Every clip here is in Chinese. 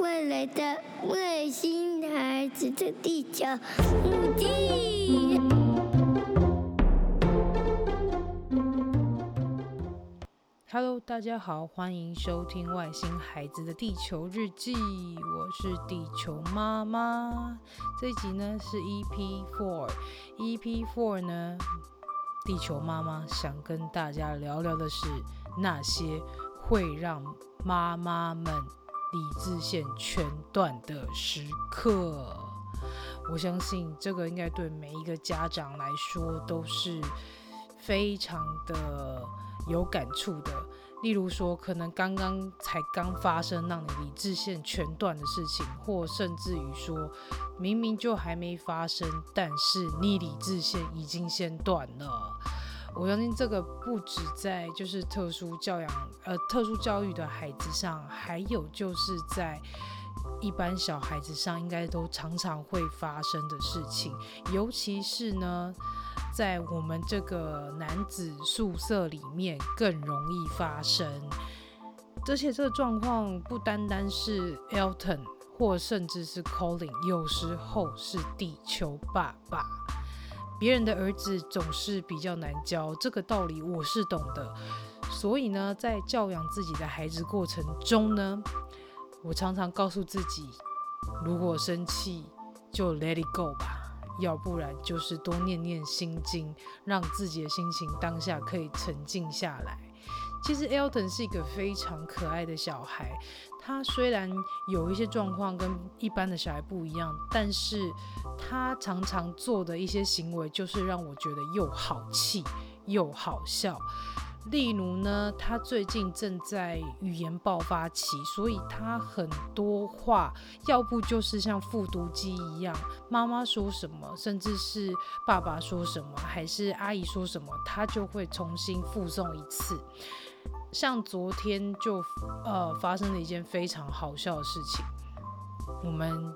未来的外星孩子的地球母地。Hello，大家好，欢迎收听《外星孩子的地球日记》，我是地球妈妈。这一集呢是 EP Four，EP Four 呢，地球妈妈想跟大家聊聊的是那些会让妈妈们理智线全断的时刻，我相信这个应该对每一个家长来说都是非常的有感触的。例如说，可能刚刚才刚发生让你理智线全断的事情，或甚至于说明明就还没发生，但是你理智线已经先断了。我相信这个不止在就是特殊教养，呃，特殊教育的孩子上，还有就是在一般小孩子上，应该都常常会发生的事情。尤其是呢，在我们这个男子宿舍里面更容易发生。而且这个状况不单单是 Elton，或甚至是 Colin，有时候是地球爸爸。别人的儿子总是比较难教，这个道理我是懂的。所以呢，在教养自己的孩子过程中呢，我常常告诉自己，如果生气就 let it go 吧，要不然就是多念念心经，让自己的心情当下可以沉静下来。其实 Elton 是一个非常可爱的小孩。他虽然有一些状况跟一般的小孩不一样，但是他常常做的一些行为，就是让我觉得又好气又好笑。例如呢，他最近正在语言爆发期，所以他很多话，要不就是像复读机一样，妈妈说什么，甚至是爸爸说什么，还是阿姨说什么，他就会重新复诵一次。像昨天就呃发生了一件非常好笑的事情，我们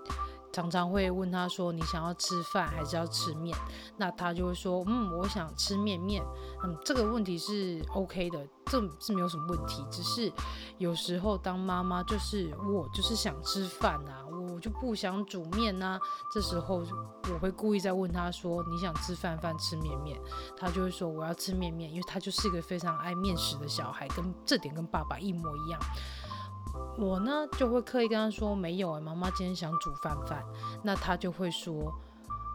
常常会问他说，你想要吃饭还是要吃面？那他就会说嗯，我想吃面面。嗯，这个问题是 OK 的，这是没有什么问题。只是有时候当妈妈就是我就是想吃饭啊。我就不想煮面呐，这时候我会故意在问他说：“你想吃饭饭吃面面？”他就会说：“我要吃面面。”因为他就是一个非常爱面食的小孩，跟这点跟爸爸一模一样。我呢就会刻意跟他说：“没有啊，妈妈今天想煮饭饭。”那他就会说：“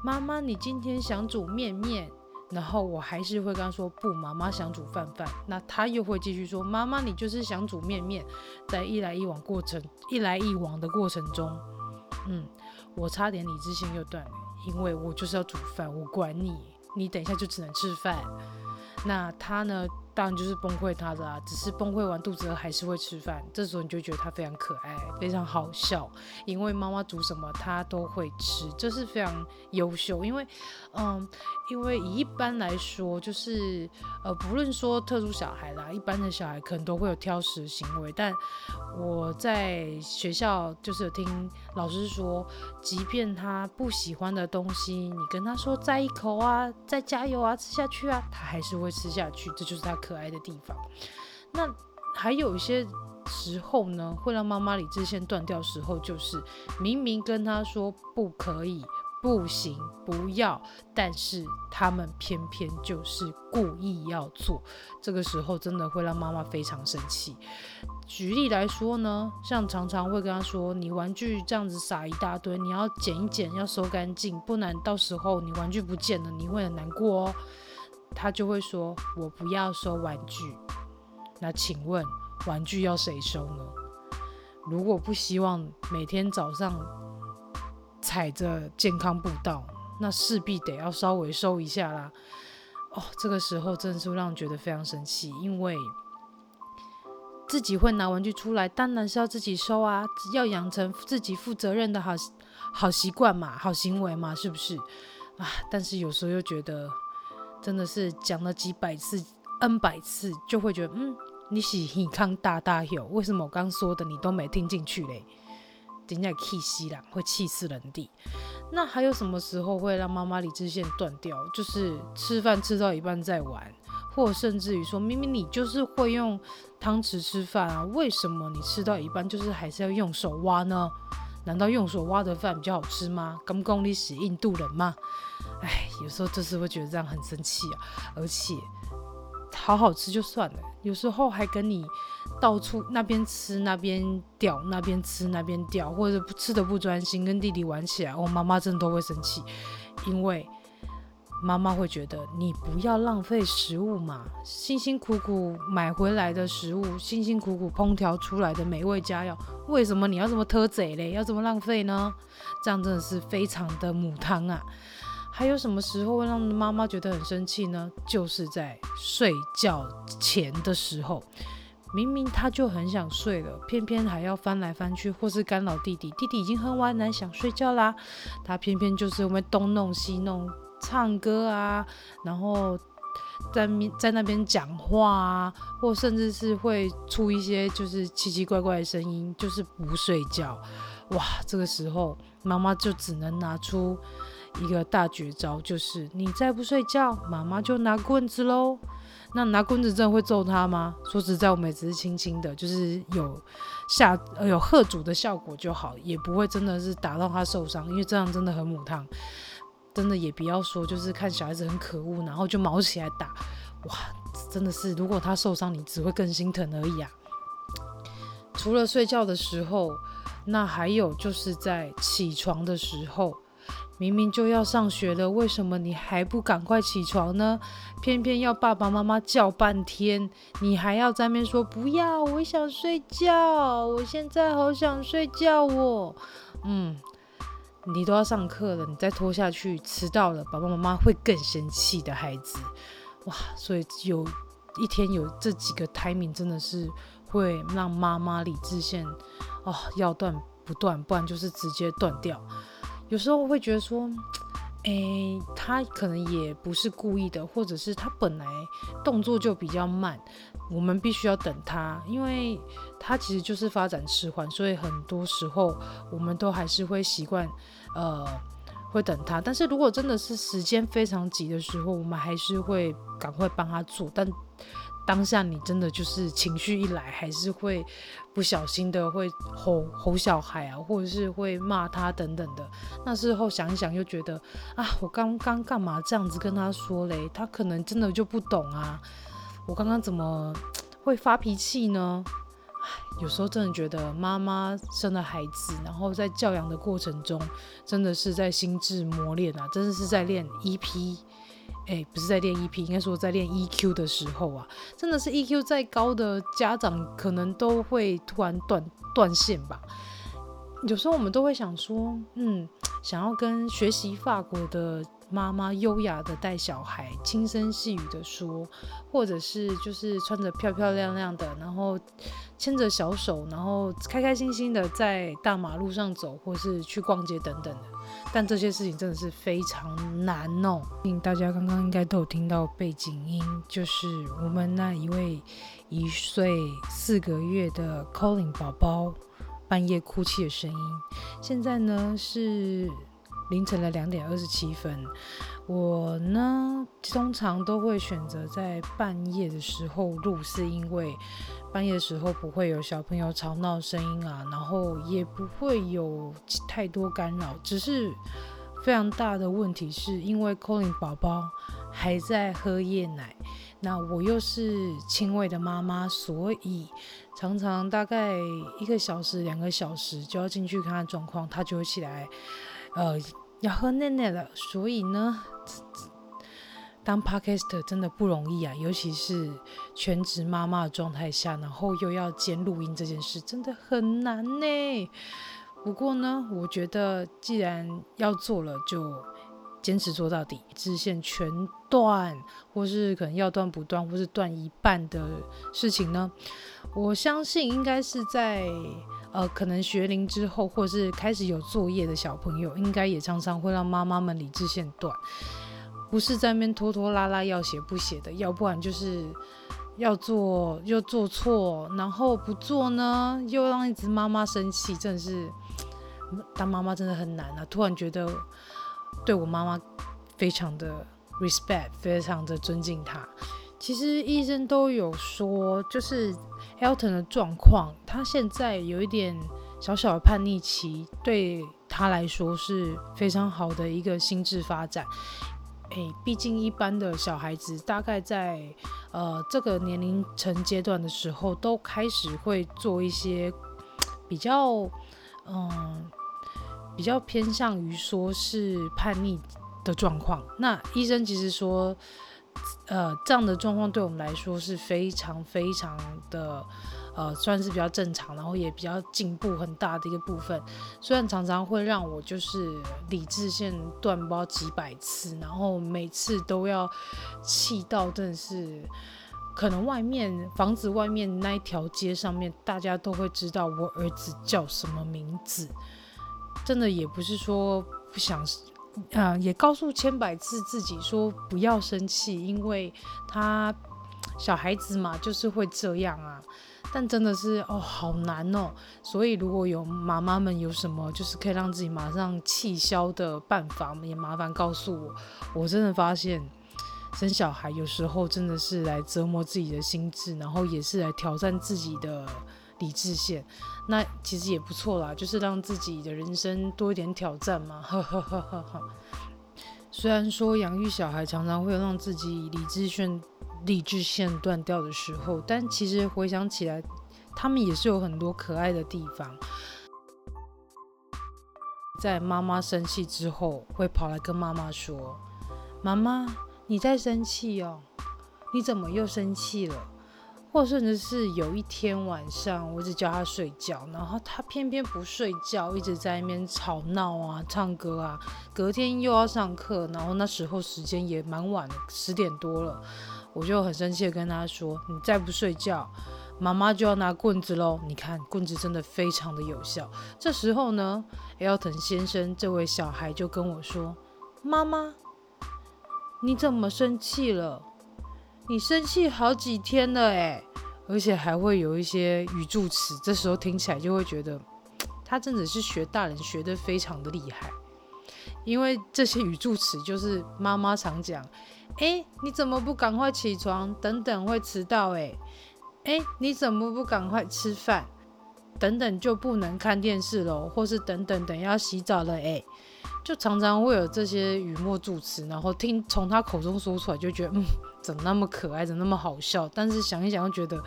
妈妈，你今天想煮面面。”然后我还是会跟他说不，妈妈想煮饭饭。那他又会继续说，妈妈你就是想煮面面。在一来一往过程，一来一往的过程中，嗯，我差点理智性又断了，因为我就是要煮饭，我管你，你等一下就只能吃饭。那他呢？当然就是崩溃他的啦，只是崩溃完肚子饿还是会吃饭。这时候你就觉得他非常可爱，非常好笑，因为妈妈煮什么他都会吃，这是非常优秀。因为，嗯，因为一般来说，就是呃，不论说特殊小孩啦，一般的小孩可能都会有挑食行为。但我在学校就是有听老师说，即便他不喜欢的东西，你跟他说再一口啊，再加油啊，吃下去啊，他还是会吃下去。这就是他可爱的地方，那还有一些时候呢，会让妈妈理智线断掉时候，就是明明跟他说不可以、不行、不要，但是他们偏偏就是故意要做，这个时候真的会让妈妈非常生气。举例来说呢，像常常会跟他说，你玩具这样子撒一大堆，你要捡一捡，要收干净，不然到时候你玩具不见了，你会很难过哦。他就会说：“我不要收玩具。”那请问玩具要谁收呢？如果不希望每天早上踩着健康步道，那势必得要稍微收一下啦。哦，这个时候真是让人觉得非常生气，因为自己会拿玩具出来，当然是要自己收啊，要养成自己负责任的好好习惯嘛，好行为嘛，是不是啊？但是有时候又觉得。真的是讲了几百次、N 百次，就会觉得，嗯，你是你康大大有，为什么我刚说的你都没听进去嘞？人家气死了，会气死人的。那还有什么时候会让妈妈理智线断掉？就是吃饭吃到一半再玩，或甚至于说，明明你就是会用汤匙吃饭啊，为什么你吃到一半就是还是要用手挖呢？难道用手挖的饭比较好吃吗？跟功力使印度人吗？哎，有时候就是会觉得这样很生气啊，而且好好吃就算了，有时候还跟你到处那边吃那边掉，那边吃那边掉，或者吃的不专心，跟弟弟玩起来，我妈妈真的都会生气，因为。妈妈会觉得你不要浪费食物嘛，辛辛苦苦买回来的食物，辛辛苦苦烹调出来的美味佳肴，为什么你要这么偷贼嘞？要这么浪费呢？这样真的是非常的母汤啊！还有什么时候会让妈妈觉得很生气呢？就是在睡觉前的时候，明明他就很想睡了，偏偏还要翻来翻去，或是干扰弟弟。弟弟已经很晚了，想睡觉啦，他偏偏就是会东弄西弄。唱歌啊，然后在在那边讲话啊，或甚至是会出一些就是奇奇怪怪的声音，就是不睡觉。哇，这个时候妈妈就只能拿出一个大绝招，就是你再不睡觉，妈妈就拿棍子喽。那拿棍子真的会揍他吗？说实在，我们也只是轻轻的，就是有下呃有吓阻的效果就好，也不会真的是打到他受伤，因为这样真的很母汤。真的也不要说，就是看小孩子很可恶，然后就毛起来打，哇，真的是，如果他受伤，你只会更心疼而已啊。除了睡觉的时候，那还有就是在起床的时候，明明就要上学了，为什么你还不赶快起床呢？偏偏要爸爸妈妈叫半天，你还要在那边说不要，我想睡觉，我现在好想睡觉哦，嗯。你都要上课了，你再拖下去，迟到了，爸爸妈妈会更生气的孩子，哇！所以有一天有这几个 timing，真的是会让妈妈理智线哦要断不断，不然就是直接断掉。有时候会觉得说，诶，他可能也不是故意的，或者是他本来动作就比较慢，我们必须要等他，因为。他其实就是发展迟缓，所以很多时候我们都还是会习惯，呃，会等他。但是如果真的是时间非常急的时候，我们还是会赶快帮他做。但当下你真的就是情绪一来，还是会不小心的会吼吼小孩啊，或者是会骂他等等的。那时候想一想，又觉得啊，我刚刚干嘛这样子跟他说嘞？他可能真的就不懂啊。我刚刚怎么会发脾气呢？有时候真的觉得妈妈生了孩子，然后在教养的过程中，真的是在心智磨练啊，真的是在练 EP，哎，不是在练 EP，应该说在练 EQ 的时候啊，真的是 EQ 再高的家长，可能都会突然断断线吧。有时候我们都会想说，嗯，想要跟学习法国的。妈妈优雅的带小孩，轻声细语的说，或者是就是穿着漂漂亮亮的，然后牵着小手，然后开开心心的在大马路上走，或是去逛街等等的。但这些事情真的是非常难哦。大家刚刚应该都有听到背景音，就是我们那一位一岁四个月的 Colin 宝宝半夜哭泣的声音。现在呢是。凌晨的两点二十七分，我呢通常都会选择在半夜的时候录，是因为半夜的时候不会有小朋友吵闹声音啊，然后也不会有太多干扰。只是非常大的问题是因为 Colin 宝宝还在喝夜奶，那我又是亲喂的妈妈，所以常常大概一个小时、两个小时就要进去看看状况，他就会起来。呃，要喝奶奶了，所以呢，当 Podcaster 真的不容易啊，尤其是全职妈妈的状态下，然后又要兼录音这件事，真的很难呢。不过呢，我觉得既然要做了，就坚持做到底，支线全断，或是可能要断不断，或是断一半的事情呢，我相信应该是在。呃，可能学龄之后，或是开始有作业的小朋友，应该也常常会让妈妈们理智线断，不是在那边拖拖拉拉要写不写的，要不然就是要做又做错，然后不做呢又让一直妈妈生气，真的是当妈妈真的很难啊！突然觉得对我妈妈非常的 respect，非常的尊敬她。其实医生都有说，就是 Elton 的状况，他现在有一点小小的叛逆期，对他来说是非常好的一个心智发展。诶，毕竟一般的小孩子大概在呃这个年龄层阶段的时候，都开始会做一些比较嗯、比较偏向于说是叛逆的状况。那医生其实说。呃，这样的状况对我们来说是非常非常的，呃，算是比较正常，然后也比较进步很大的一个部分。虽然常常会让我就是理智线断包几百次，然后每次都要气到真的是，可能外面房子外面那一条街上面，大家都会知道我儿子叫什么名字。真的也不是说不想。啊、也告诉千百次自己说不要生气，因为他小孩子嘛，就是会这样啊。但真的是哦，好难哦。所以如果有妈妈们有什么就是可以让自己马上气消的办法，也麻烦告诉我。我真的发现生小孩有时候真的是来折磨自己的心智，然后也是来挑战自己的。理智线，那其实也不错啦，就是让自己的人生多一点挑战嘛。呵呵呵呵呵。虽然说养育小孩常常会让自己理智线理智线断掉的时候，但其实回想起来，他们也是有很多可爱的地方。在妈妈生气之后，会跑来跟妈妈说：“妈妈，你在生气哦？你怎么又生气了？”或甚至是有一天晚上，我一直叫他睡觉，然后他偏偏不睡觉，一直在那边吵闹啊、唱歌啊。隔天又要上课，然后那时候时间也蛮晚的，十点多了，我就很生气的跟他说：“你再不睡觉，妈妈就要拿棍子喽！你看，棍子真的非常的有效。”这时候呢，Elton 先生这位小孩就跟我说：“妈妈，你怎么生气了？”你生气好几天了诶，而且还会有一些语助词，这时候听起来就会觉得他真的是学大人学得非常的厉害，因为这些语助词就是妈妈常讲，诶，你怎么不赶快起床？等等会迟到诶，诶，你怎么不赶快吃饭？等等就不能看电视喽，或是等等等要洗澡了诶，就常常会有这些语末助词，然后听从他口中说出来就觉得嗯。怎么那么可爱，怎么那么好笑？但是想一想又觉得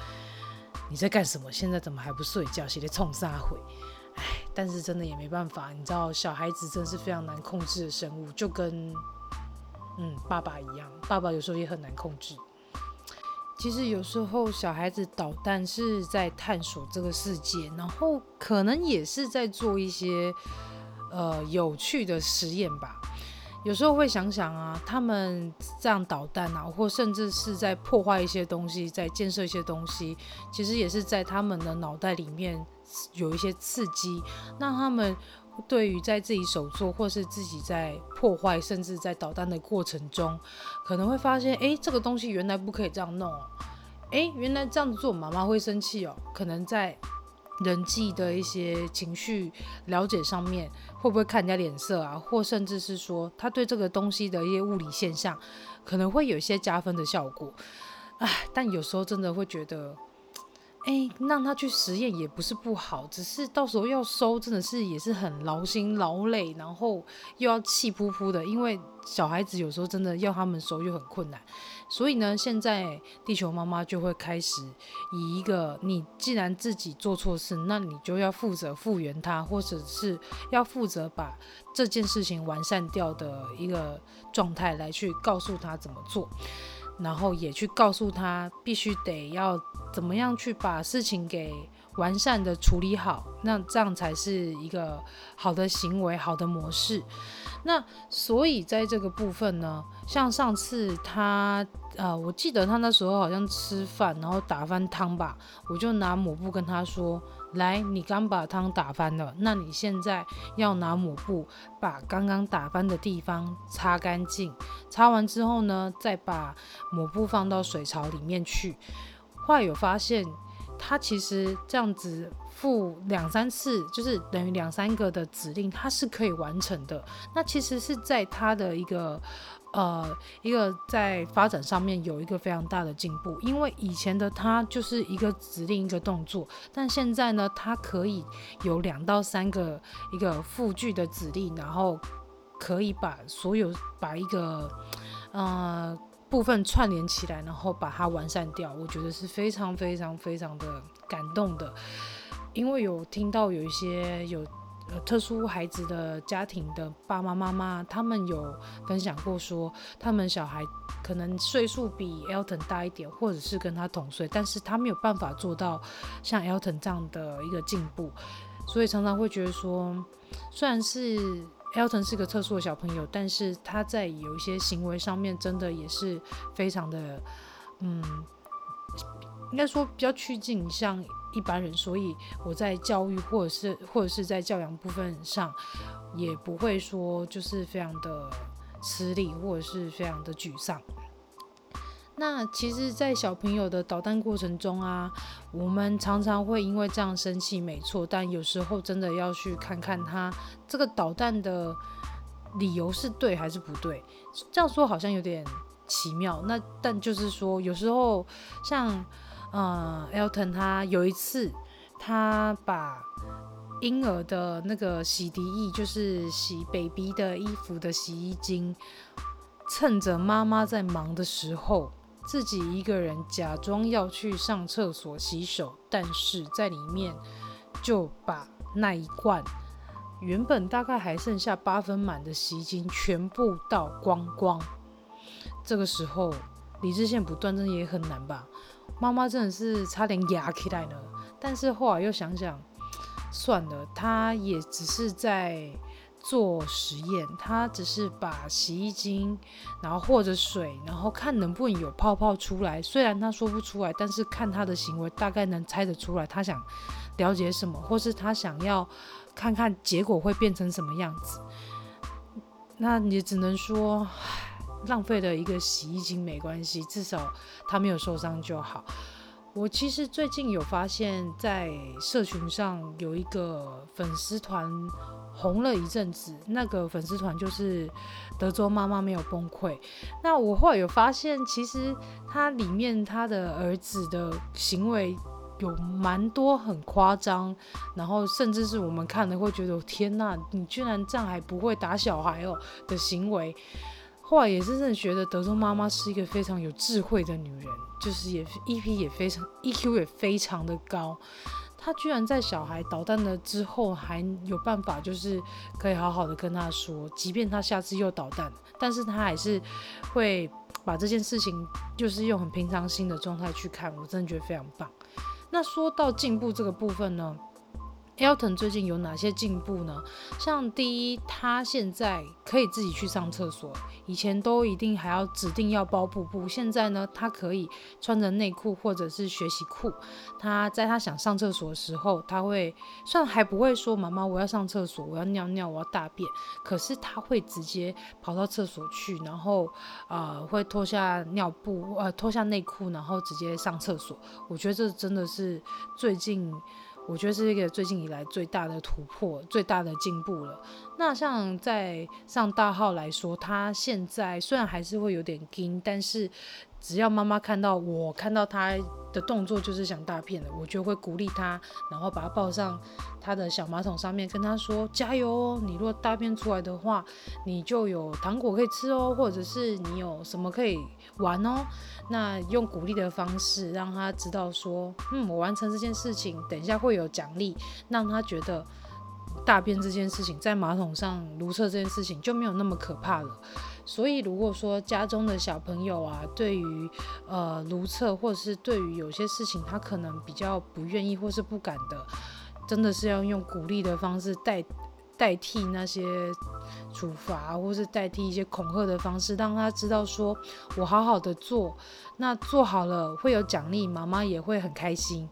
你在干什么？现在怎么还不睡觉？写的冲啥回？哎，但是真的也没办法，你知道小孩子真是非常难控制的生物，就跟嗯爸爸一样，爸爸有时候也很难控制。其实有时候小孩子捣蛋是在探索这个世界，然后可能也是在做一些呃有趣的实验吧。有时候会想想啊，他们这样捣蛋啊，或甚至是在破坏一些东西，在建设一些东西，其实也是在他们的脑袋里面有一些刺激，那他们对于在自己手做或是自己在破坏，甚至在捣蛋的过程中，可能会发现，哎，这个东西原来不可以这样弄，哦哎，原来这样子做妈妈会生气哦，可能在。人际的一些情绪了解上面，会不会看人家脸色啊？或甚至是说，他对这个东西的一些物理现象，可能会有一些加分的效果。唉，但有时候真的会觉得。哎，让他去实验也不是不好，只是到时候要收，真的是也是很劳心劳累，然后又要气扑扑的，因为小孩子有时候真的要他们收又很困难。所以呢，现在地球妈妈就会开始以一个你既然自己做错事，那你就要负责复原它，或者是要负责把这件事情完善掉的一个状态来去告诉他怎么做。然后也去告诉他，必须得要怎么样去把事情给完善的处理好，那这样才是一个好的行为、好的模式。那所以在这个部分呢，像上次他，呃，我记得他那时候好像吃饭，然后打翻汤吧，我就拿抹布跟他说。来，你刚把汤打翻了，那你现在要拿抹布把刚刚打翻的地方擦干净。擦完之后呢，再把抹布放到水槽里面去。后来有发现，他其实这样子付两三次，就是等于两三个的指令，他是可以完成的。那其实是在他的一个呃一个在发展上面有一个非常大的进步，因为以前的他就是一个指令一个动作，但现在呢，他可以有两到三个一个复句的指令，然后可以把所有把一个呃部分串联起来，然后把它完善掉，我觉得是非常非常非常的感动的，因为有听到有一些有。特殊孩子的家庭的爸爸妈妈，他们有分享过说，他们小孩可能岁数比 Elton 大一点，或者是跟他同岁，但是他没有办法做到像 Elton 这样的一个进步，所以常常会觉得说，虽然是 Elton 是个特殊的小朋友，但是他在有一些行为上面真的也是非常的，嗯，应该说比较趋近像。一般人，所以我在教育或者是或者是在教养部分上，也不会说就是非常的吃力，或者是非常的沮丧。那其实，在小朋友的捣蛋过程中啊，我们常常会因为这样生气，没错。但有时候真的要去看看他这个捣蛋的理由是对还是不对。这样说好像有点奇妙。那但就是说，有时候像。嗯，Elton 他有一次，他把婴儿的那个洗涤液，就是洗 baby 的衣服的洗衣精，趁着妈妈在忙的时候，自己一个人假装要去上厕所洗手，但是在里面就把那一罐原本大概还剩下八分满的洗衣精全部倒光光。这个时候理智线不断，真的也很难吧？妈妈真的是差点哑起来了，但是后来又想想，算了，她也只是在做实验，她只是把洗衣精，然后或者水，然后看能不能有泡泡出来。虽然她说不出来，但是看她的行为，大概能猜得出来，她想了解什么，或是她想要看看结果会变成什么样子。那你只能说。浪费了一个洗衣精没关系，至少他没有受伤就好。我其实最近有发现，在社群上有一个粉丝团红了一阵子，那个粉丝团就是德州妈妈没有崩溃。那我后来有发现，其实他里面他的儿子的行为有蛮多很夸张，然后甚至是我们看了会觉得天哪，你居然这样还不会打小孩哦的行为。后来也真的觉得德州妈妈是一个非常有智慧的女人，就是也 EP 也非常 EQ 也非常的高。她居然在小孩捣蛋了之后，还有办法，就是可以好好的跟他说，即便他下次又捣蛋，但是他还是会把这件事情，就是用很平常心的状态去看。我真的觉得非常棒。那说到进步这个部分呢？Elton 最近有哪些进步呢？像第一，他现在可以自己去上厕所，以前都一定还要指定要包布布，现在呢，他可以穿着内裤或者是学习裤。他在他想上厕所的时候，他会虽然还不会说妈妈我要上厕所，我要尿尿，我要大便，可是他会直接跑到厕所去，然后呃会脱下尿布呃脱下内裤，然后直接上厕所。我觉得这真的是最近。我觉得是一个最近以来最大的突破，最大的进步了。那像在上大号来说，他现在虽然还是会有点惊，但是只要妈妈看到我看到他的动作就是想大片的，我就会鼓励他，然后把他抱上他的小马桶上面，跟他说加油哦！你如果大便出来的话，你就有糖果可以吃哦，或者是你有什么可以玩哦。那用鼓励的方式让他知道说，嗯，我完成这件事情，等一下会有奖励，让他觉得。大便这件事情，在马桶上如厕这件事情就没有那么可怕了。所以，如果说家中的小朋友啊，对于呃如厕，或者是对于有些事情他可能比较不愿意或是不敢的，真的是要用鼓励的方式代代替那些处罚，或是代替一些恐吓的方式，让他知道说我好好的做，那做好了会有奖励，妈妈也会很开心。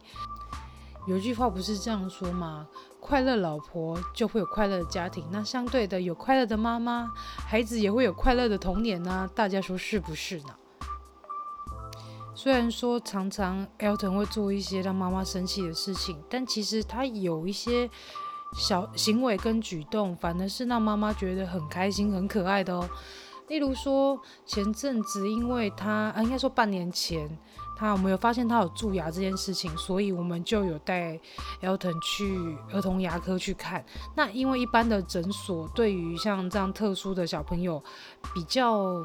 有句话不是这样说吗？快乐老婆就会有快乐的家庭，那相对的有快乐的妈妈，孩子也会有快乐的童年呢。大家说是不是呢？虽然说常常 Elton 会做一些让妈妈生气的事情，但其实他有一些小行为跟举动，反而是让妈妈觉得很开心、很可爱的哦。例如说前阵子，因为他啊，应该说半年前，他我们有发现他有蛀牙这件事情，所以我们就有带 Elton 去儿童牙科去看。那因为一般的诊所对于像这样特殊的小朋友比较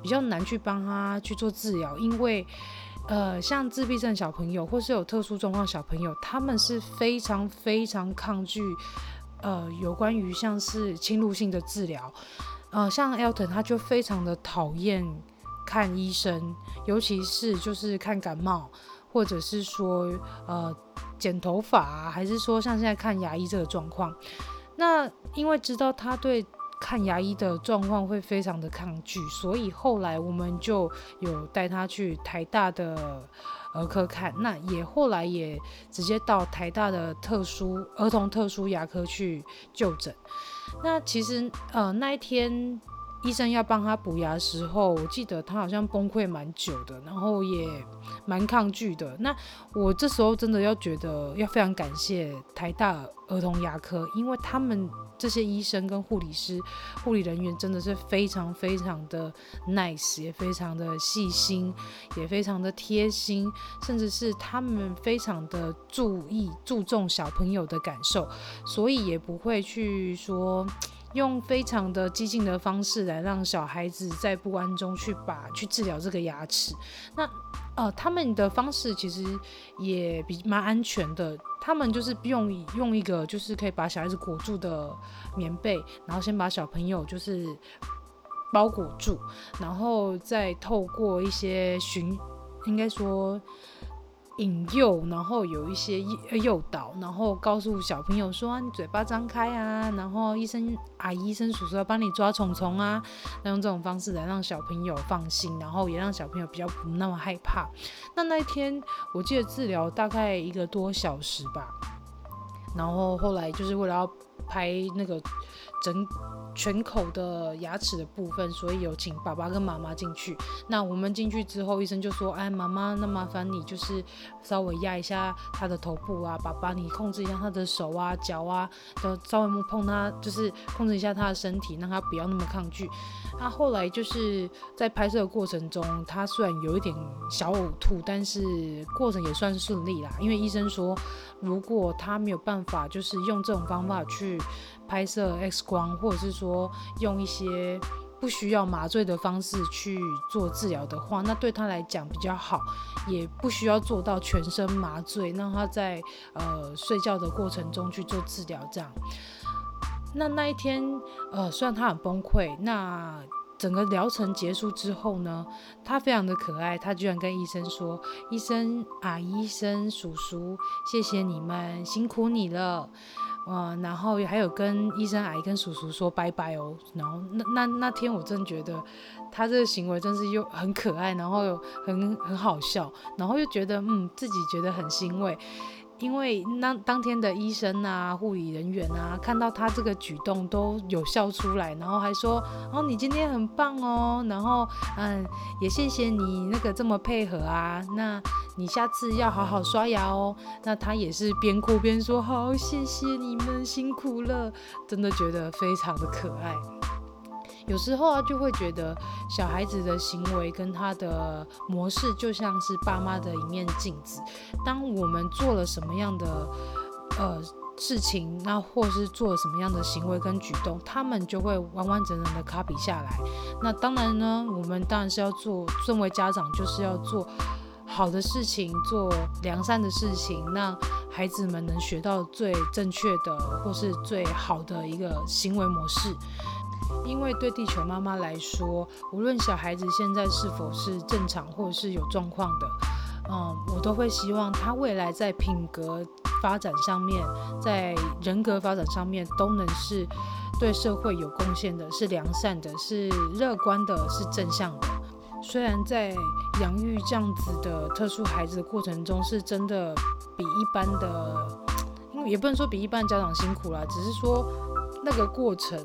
比较难去帮他去做治疗，因为呃，像自闭症小朋友或是有特殊状况小朋友，他们是非常非常抗拒呃有关于像是侵入性的治疗。呃，像 Elton 他就非常的讨厌看医生，尤其是就是看感冒，或者是说呃剪头发，还是说像现在看牙医这个状况。那因为知道他对看牙医的状况会非常的抗拒，所以后来我们就有带他去台大的儿科看，那也后来也直接到台大的特殊儿童特殊牙科去就诊。那其实呃那一天医生要帮他补牙的时候，我记得他好像崩溃蛮久的，然后也蛮抗拒的。那我这时候真的要觉得要非常感谢台大儿童牙科，因为他们。这些医生跟护理师、护理人员真的是非常非常的 nice，也非常的细心，也非常的贴心，甚至是他们非常的注意、注重小朋友的感受，所以也不会去说用非常的激进的方式来让小孩子在不安中去把去治疗这个牙齿。那呃，他们的方式其实也比蛮安全的。他们就是用用一个就是可以把小孩子裹住的棉被，然后先把小朋友就是包裹住，然后再透过一些寻，应该说。引诱，然后有一些诱导，然后告诉小朋友说：“你嘴巴张开啊！”然后医生、啊、医生、叔叔要帮你抓虫虫啊，那用这种方式来让小朋友放心，然后也让小朋友比较不那么害怕。那那一天我记得治疗大概一个多小时吧，然后后来就是为了要拍那个整。全口的牙齿的部分，所以有请爸爸跟妈妈进去。那我们进去之后，医生就说：“哎，妈妈，那麻烦你就是稍微压一下他的头部啊，爸爸你控制一下他的手啊、脚啊，都稍微摸碰他，就是控制一下他的身体，让他不要那么抗拒。”那后来就是在拍摄的过程中，他虽然有一点小呕吐，但是过程也算顺利啦。因为医生说，如果他没有办法，就是用这种方法去。拍摄 X 光，或者是说用一些不需要麻醉的方式去做治疗的话，那对他来讲比较好，也不需要做到全身麻醉，让他在呃睡觉的过程中去做治疗。这样，那那一天呃，虽然他很崩溃，那整个疗程结束之后呢，他非常的可爱，他居然跟医生说：“医生啊，医生叔叔，谢谢你们，辛苦你了。”嗯，然后还有跟医生阿姨跟叔叔说拜拜哦。然后那那那天我真觉得他这个行为真是又很可爱，然后又很很好笑，然后又觉得嗯自己觉得很欣慰。因为那当天的医生啊、护理人员啊，看到他这个举动都有笑出来，然后还说：“哦，你今天很棒哦。”然后嗯，也谢谢你那个这么配合啊。那你下次要好好刷牙哦。那他也是边哭边说：“好，谢谢你们辛苦了。”真的觉得非常的可爱。有时候啊，就会觉得小孩子的行为跟他的模式就像是爸妈的一面镜子。当我们做了什么样的呃事情，那或是做了什么样的行为跟举动，他们就会完完整整的 copy 下来。那当然呢，我们当然是要做，身为家长就是要做好的事情，做良善的事情，让孩子们能学到最正确的或是最好的一个行为模式。因为对地球妈妈来说，无论小孩子现在是否是正常或者是有状况的，嗯，我都会希望他未来在品格发展上面，在人格发展上面都能是对社会有贡献的，是良善的，是乐观的，是正向的。虽然在养育这样子的特殊孩子的过程中，是真的比一般的，因为也不能说比一般家长辛苦啦，只是说那个过程。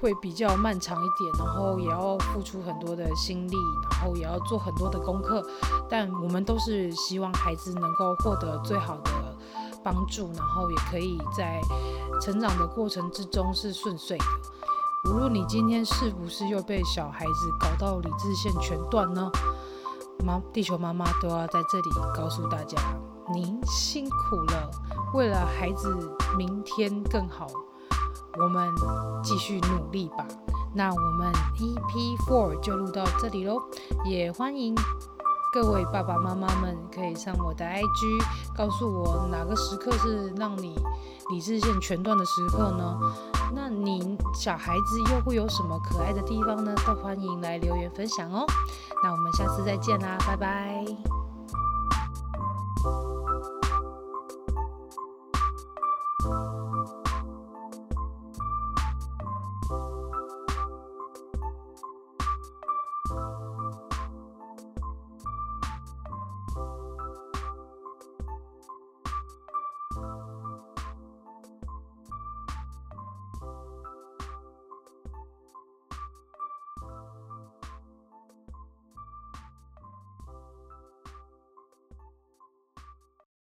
会比较漫长一点，然后也要付出很多的心力，然后也要做很多的功课。但我们都是希望孩子能够获得最好的帮助，然后也可以在成长的过程之中是顺遂的。无论你今天是不是又被小孩子搞到理智线全断呢，妈，地球妈妈都要在这里告诉大家，您辛苦了。为了孩子明天更好，我们继续努力吧。那我们 EP Four 就录到这里喽，也欢迎各位爸爸妈妈们可以上我的 IG，告诉我哪个时刻是让你理智线全断的时刻呢？那您小孩子又会有什么可爱的地方呢？都欢迎来留言分享哦。那我们下次再见啦，拜拜。